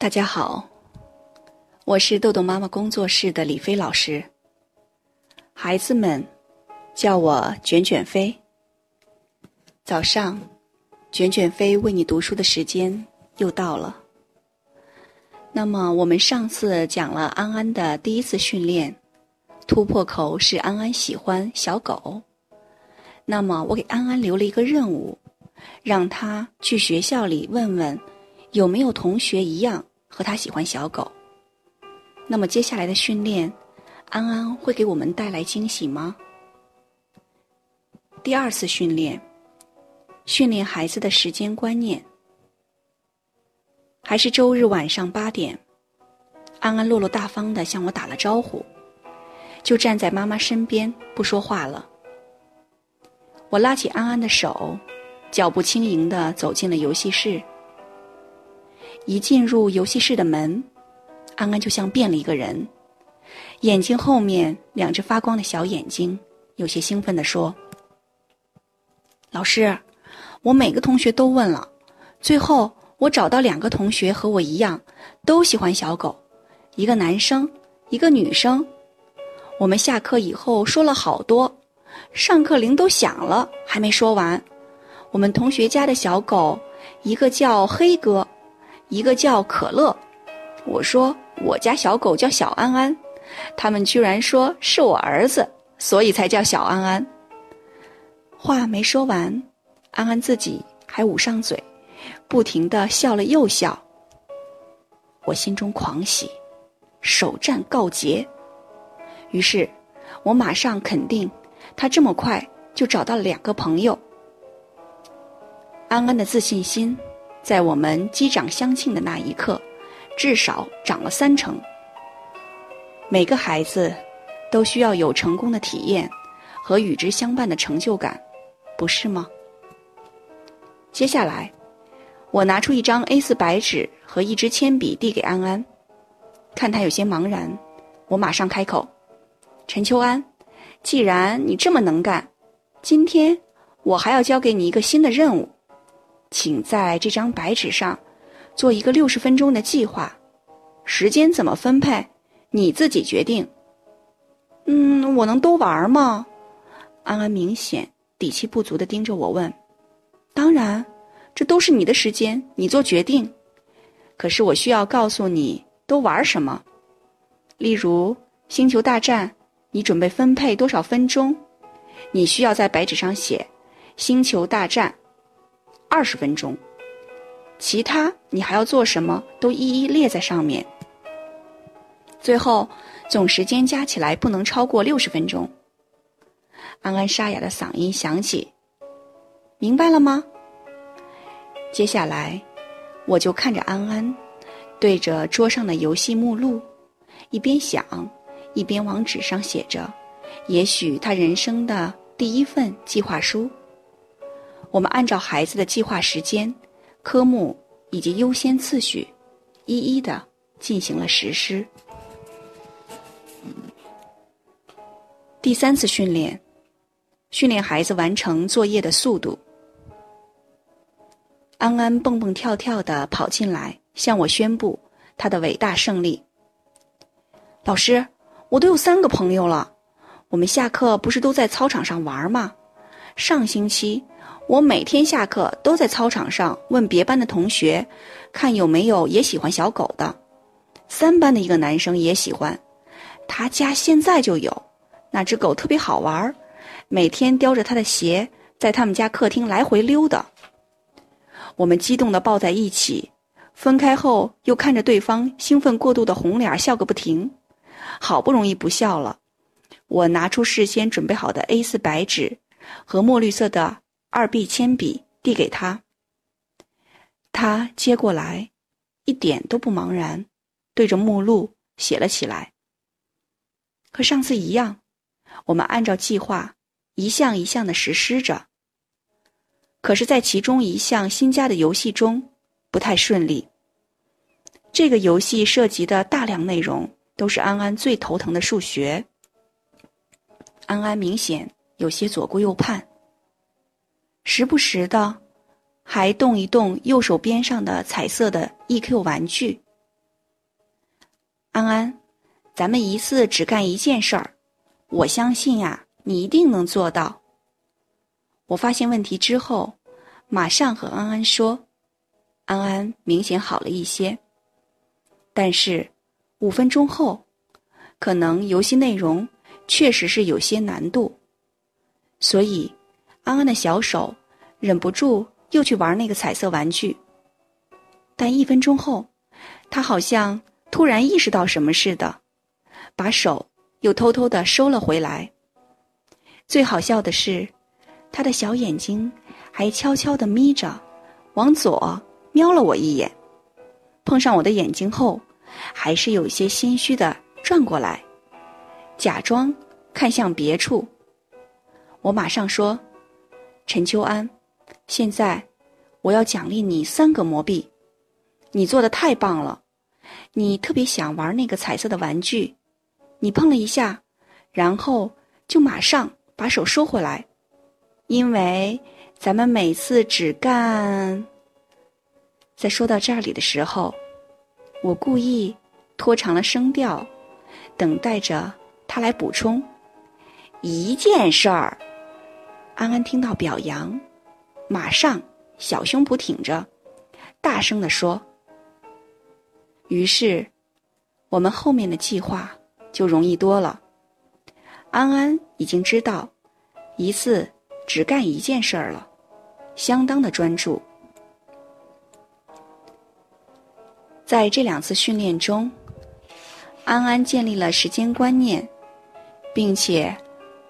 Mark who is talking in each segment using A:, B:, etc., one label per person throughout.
A: 大家好，我是豆豆妈妈工作室的李飞老师。孩子们叫我卷卷飞。早上，卷卷飞为你读书的时间又到了。那么，我们上次讲了安安的第一次训练，突破口是安安喜欢小狗。那么，我给安安留了一个任务，让他去学校里问问有没有同学一样。和他喜欢小狗，那么接下来的训练，安安会给我们带来惊喜吗？第二次训练，训练孩子的时间观念，还是周日晚上八点，安安落落大方的向我打了招呼，就站在妈妈身边不说话了。我拉起安安的手，脚步轻盈的走进了游戏室。一进入游戏室的门，安安就像变了一个人，眼睛后面两只发光的小眼睛，有些兴奋地说：“老师，我每个同学都问了，最后我找到两个同学和我一样，都喜欢小狗，一个男生，一个女生。我们下课以后说了好多，上课铃都响了还没说完。我们同学家的小狗，一个叫黑哥。”一个叫可乐，我说我家小狗叫小安安，他们居然说是我儿子，所以才叫小安安。话没说完，安安自己还捂上嘴，不停的笑了又笑。我心中狂喜，首战告捷。于是，我马上肯定，他这么快就找到了两个朋友。安安的自信心。在我们击掌相庆的那一刻，至少涨了三成。每个孩子都需要有成功的体验和与之相伴的成就感，不是吗？接下来，我拿出一张 A4 白纸和一支铅笔递给安安，看他有些茫然，我马上开口：“陈秋安，既然你这么能干，今天我还要交给你一个新的任务。”请在这张白纸上做一个六十分钟的计划，时间怎么分配，你自己决定。嗯，我能都玩吗？安安明显底气不足的盯着我问。当然，这都是你的时间，你做决定。可是我需要告诉你都玩什么。例如《星球大战》，你准备分配多少分钟？你需要在白纸上写《星球大战》。二十分钟，其他你还要做什么，都一一列在上面。最后，总时间加起来不能超过六十分钟。安安沙哑的嗓音响起：“明白了吗？”接下来，我就看着安安，对着桌上的游戏目录，一边想，一边往纸上写着：“也许他人生的第一份计划书。”我们按照孩子的计划时间、科目以及优先次序，一一的进行了实施。第三次训练，训练孩子完成作业的速度。安安蹦蹦跳跳的跑进来，向我宣布他的伟大胜利。老师，我都有三个朋友了。我们下课不是都在操场上玩吗？上星期。我每天下课都在操场上问别班的同学，看有没有也喜欢小狗的。三班的一个男生也喜欢，他家现在就有，那只狗特别好玩，每天叼着他的鞋在他们家客厅来回溜达。我们激动地抱在一起，分开后又看着对方兴奋过度的红脸笑个不停。好不容易不笑了，我拿出事先准备好的 A4 白纸和墨绿色的。二 B 铅笔递给他，他接过来，一点都不茫然，对着目录写了起来。和上次一样，我们按照计划一项一项的实施着。可是，在其中一项新加的游戏中，不太顺利。这个游戏涉及的大量内容都是安安最头疼的数学。安安明显有些左顾右盼。时不时的，还动一动右手边上的彩色的 EQ 玩具，安安，咱们一次只干一件事儿，我相信呀，你一定能做到。我发现问题之后，马上和安安说，安安明显好了一些。但是五分钟后，可能游戏内容确实是有些难度，所以安安的小手忍不住又去玩那个彩色玩具。但一分钟后，他好像。突然意识到什么似的，把手又偷偷的收了回来。最好笑的是，他的小眼睛还悄悄的眯着，往左瞄了我一眼，碰上我的眼睛后，还是有些心虚的转过来，假装看向别处。我马上说：“陈秋安，现在我要奖励你三个魔币，你做的太棒了。”你特别想玩那个彩色的玩具，你碰了一下，然后就马上把手收回来，因为咱们每次只干。在说到这里的时候，我故意拖长了声调，等待着他来补充一件事儿。安安听到表扬，马上小胸脯挺着，大声地说。于是，我们后面的计划就容易多了。安安已经知道，一次只干一件事儿了，相当的专注。在这两次训练中，安安建立了时间观念，并且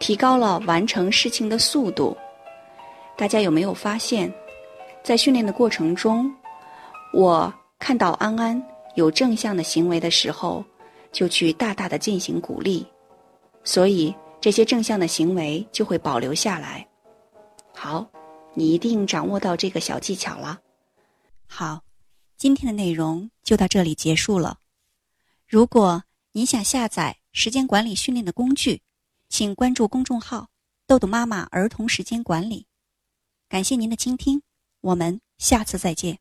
A: 提高了完成事情的速度。大家有没有发现，在训练的过程中，我看到安安。有正向的行为的时候，就去大大的进行鼓励，所以这些正向的行为就会保留下来。好，你一定掌握到这个小技巧了。
B: 好，今天的内容就到这里结束了。如果您想下载时间管理训练的工具，请关注公众号“豆豆妈妈儿童时间管理”。感谢您的倾听，我们下次再见。